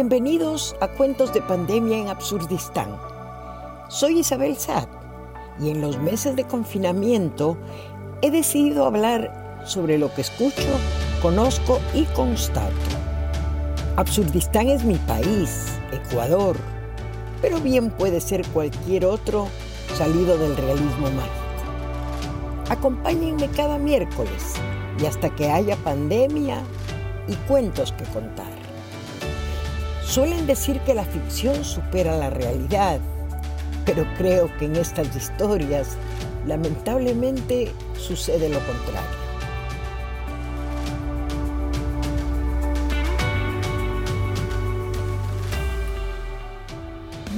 Bienvenidos a Cuentos de Pandemia en Absurdistán. Soy Isabel Sad y en los meses de confinamiento he decidido hablar sobre lo que escucho, conozco y constato. Absurdistán es mi país, Ecuador, pero bien puede ser cualquier otro salido del realismo mágico. Acompáñenme cada miércoles y hasta que haya pandemia y cuentos que contar. Suelen decir que la ficción supera la realidad, pero creo que en estas historias lamentablemente sucede lo contrario.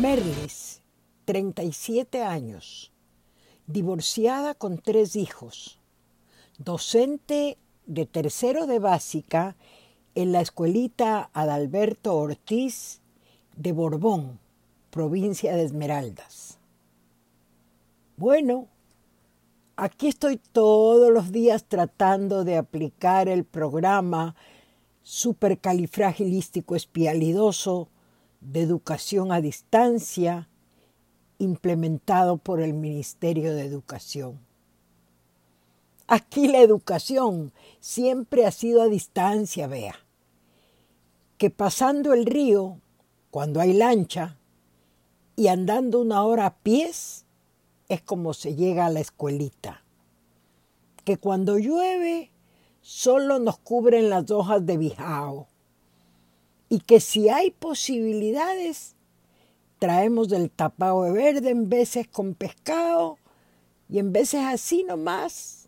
Merlis, 37 años, divorciada con tres hijos, docente de tercero de básica en la escuelita Adalberto Ortiz de Borbón, provincia de Esmeraldas. Bueno, aquí estoy todos los días tratando de aplicar el programa supercalifragilístico espialidoso de educación a distancia implementado por el Ministerio de Educación. Aquí la educación siempre ha sido a distancia, vea. Que pasando el río, cuando hay lancha, y andando una hora a pies, es como se llega a la escuelita. Que cuando llueve, solo nos cubren las hojas de bijao. Y que si hay posibilidades, traemos del tapao de verde en veces con pescado y en veces así nomás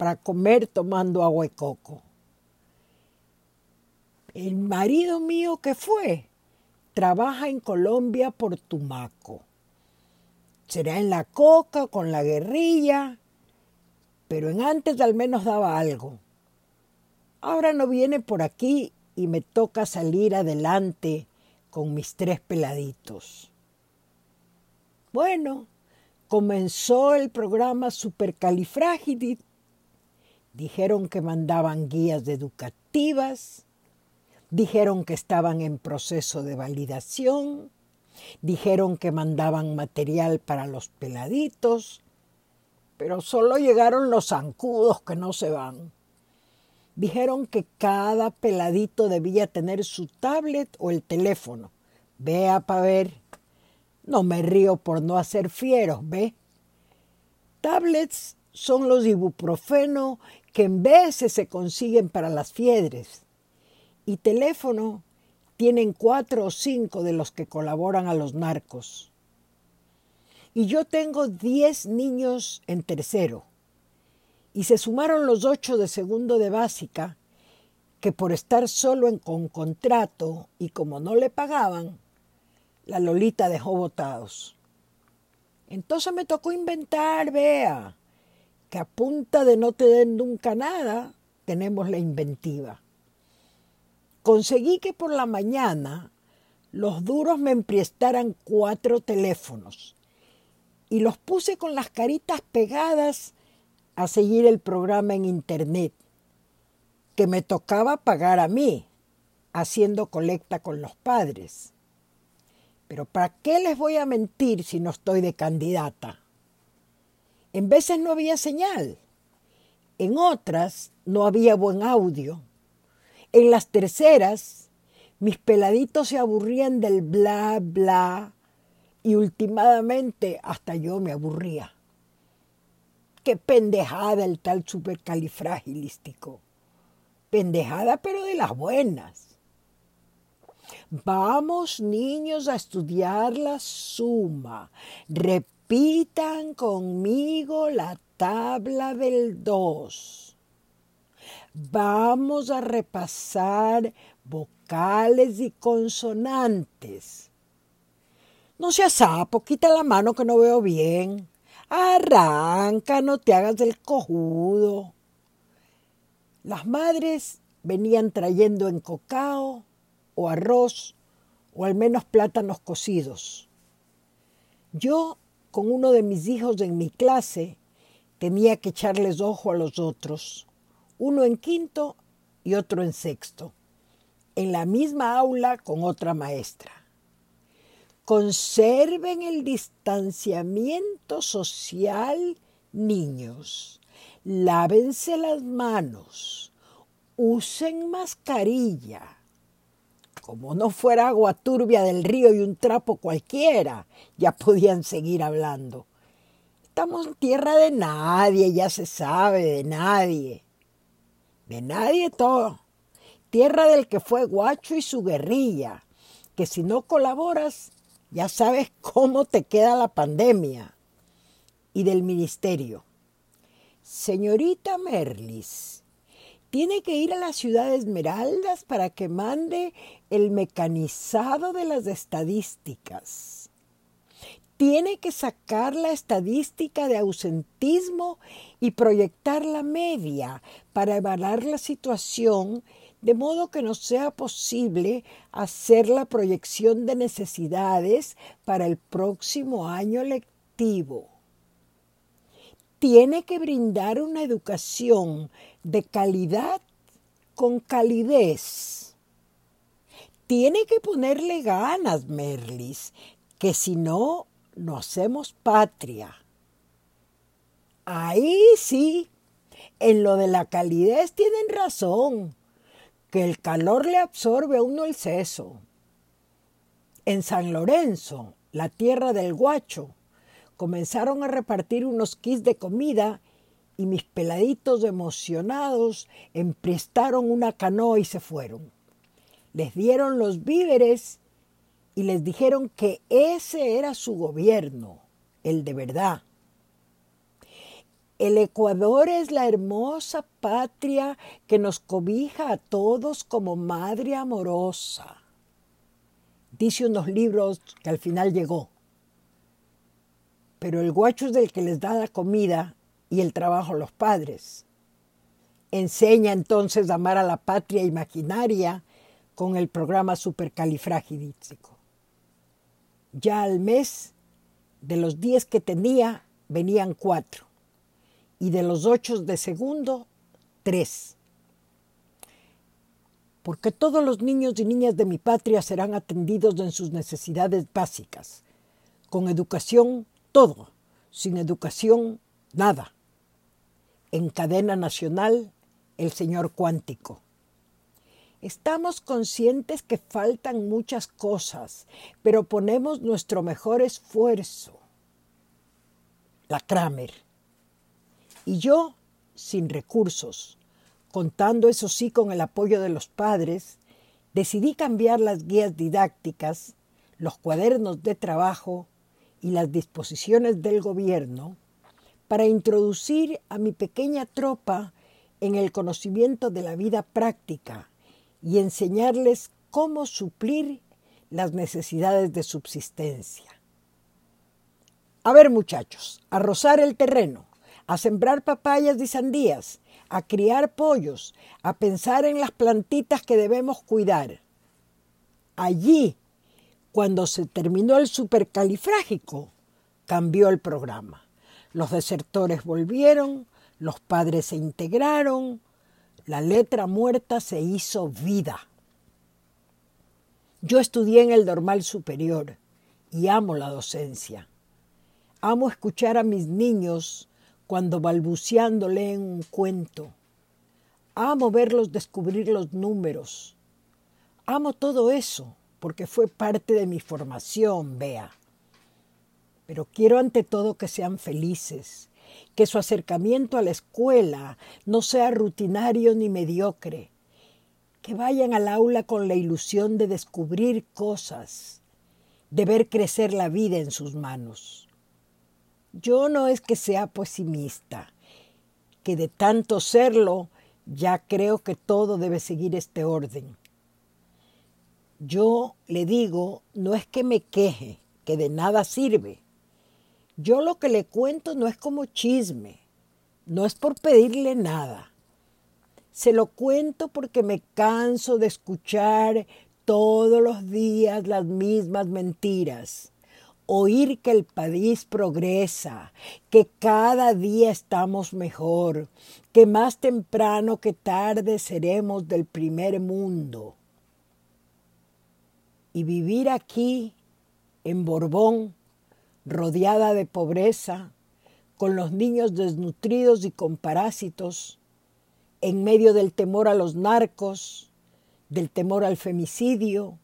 para comer tomando agua y coco. El marido mío que fue trabaja en Colombia por Tumaco. Será en la coca con la guerrilla, pero en antes al menos daba algo. Ahora no viene por aquí y me toca salir adelante con mis tres peladitos. Bueno, comenzó el programa Supercalifragility Dijeron que mandaban guías educativas, dijeron que estaban en proceso de validación, dijeron que mandaban material para los peladitos, pero solo llegaron los zancudos que no se van. Dijeron que cada peladito debía tener su tablet o el teléfono. Vea para ver. No me río por no hacer fieros, ¿ve? Tablets son los ibuprofeno que en veces se consiguen para las fiebres. Y teléfono tienen cuatro o cinco de los que colaboran a los narcos. Y yo tengo diez niños en tercero. Y se sumaron los ocho de segundo de básica, que por estar solo en con contrato y como no le pagaban, la Lolita dejó votados. Entonces me tocó inventar, vea que a punta de no tener nunca nada, tenemos la inventiva. Conseguí que por la mañana los duros me emprestaran cuatro teléfonos y los puse con las caritas pegadas a seguir el programa en internet, que me tocaba pagar a mí, haciendo colecta con los padres. Pero ¿para qué les voy a mentir si no estoy de candidata? En veces no había señal, en otras no había buen audio. En las terceras, mis peladitos se aburrían del bla, bla, y últimamente hasta yo me aburría. Qué pendejada el tal supercalifragilístico. Pendejada pero de las buenas. Vamos niños a estudiar la suma. Repitan conmigo la tabla del 2. Vamos a repasar vocales y consonantes. No seas sapo, quita la mano que no veo bien. Arranca, no te hagas del cojudo. Las madres venían trayendo en cocao o arroz o al menos plátanos cocidos. Yo con uno de mis hijos en mi clase, tenía que echarles ojo a los otros, uno en quinto y otro en sexto. en la misma aula con otra maestra. Conserven el distanciamiento social, niños. Lávense las manos. Usen mascarilla. Como no fuera agua turbia del río y un trapo cualquiera, ya podían seguir hablando. Estamos en tierra de nadie, ya se sabe, de nadie. De nadie todo. Tierra del que fue guacho y su guerrilla, que si no colaboras, ya sabes cómo te queda la pandemia. Y del ministerio. Señorita Merlis, tiene que ir a la ciudad de Esmeraldas para que mande el mecanizado de las estadísticas. Tiene que sacar la estadística de ausentismo y proyectar la media para evaluar la situación de modo que no sea posible hacer la proyección de necesidades para el próximo año lectivo. Tiene que brindar una educación de calidad con calidez. Tiene que ponerle ganas, Merlis, que si no, no hacemos patria. Ahí sí, en lo de la calidez tienen razón que el calor le absorbe a uno el seso. En San Lorenzo, la tierra del guacho, comenzaron a repartir unos kits de comida y mis peladitos emocionados emprestaron una canoa y se fueron. Les dieron los víveres y les dijeron que ese era su gobierno, el de verdad el Ecuador es la hermosa patria que nos cobija a todos como madre amorosa. Dice unos libros que al final llegó. Pero el guacho es del que les da la comida y el trabajo a los padres. Enseña entonces a amar a la patria imaginaria con el programa supercalifragilístico. Ya al mes, de los diez que tenía, venían cuatro y de los ocho de segundo, tres. Porque todos los niños y niñas de mi patria serán atendidos en sus necesidades básicas. Con educación, todo. Sin educación, nada. En cadena nacional, el señor cuántico. Estamos conscientes que faltan muchas cosas, pero ponemos nuestro mejor esfuerzo. La Kramer. Y yo, sin recursos, contando eso sí con el apoyo de los padres, decidí cambiar las guías didácticas, los cuadernos de trabajo y las disposiciones del gobierno para introducir a mi pequeña tropa en el conocimiento de la vida práctica y enseñarles cómo suplir las necesidades de subsistencia. A ver muchachos, a rozar el terreno a sembrar papayas y sandías, a criar pollos, a pensar en las plantitas que debemos cuidar. Allí, cuando se terminó el supercalifrágico, cambió el programa. Los desertores volvieron, los padres se integraron, la letra muerta se hizo vida. Yo estudié en el normal superior y amo la docencia. Amo escuchar a mis niños cuando balbuceando leen un cuento. Amo verlos descubrir los números. Amo todo eso porque fue parte de mi formación, vea. Pero quiero ante todo que sean felices, que su acercamiento a la escuela no sea rutinario ni mediocre, que vayan al aula con la ilusión de descubrir cosas, de ver crecer la vida en sus manos. Yo no es que sea pesimista, que de tanto serlo ya creo que todo debe seguir este orden. Yo le digo, no es que me queje, que de nada sirve. Yo lo que le cuento no es como chisme, no es por pedirle nada. Se lo cuento porque me canso de escuchar todos los días las mismas mentiras oír que el país progresa, que cada día estamos mejor, que más temprano que tarde seremos del primer mundo. Y vivir aquí en Borbón, rodeada de pobreza, con los niños desnutridos y con parásitos, en medio del temor a los narcos, del temor al femicidio,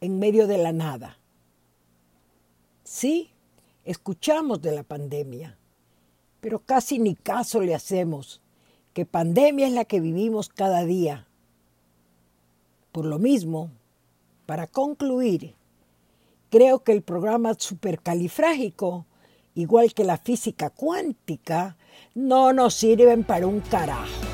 en medio de la nada. Sí, escuchamos de la pandemia, pero casi ni caso le hacemos, que pandemia es la que vivimos cada día. Por lo mismo, para concluir, creo que el programa supercalifrágico, igual que la física cuántica, no nos sirven para un carajo.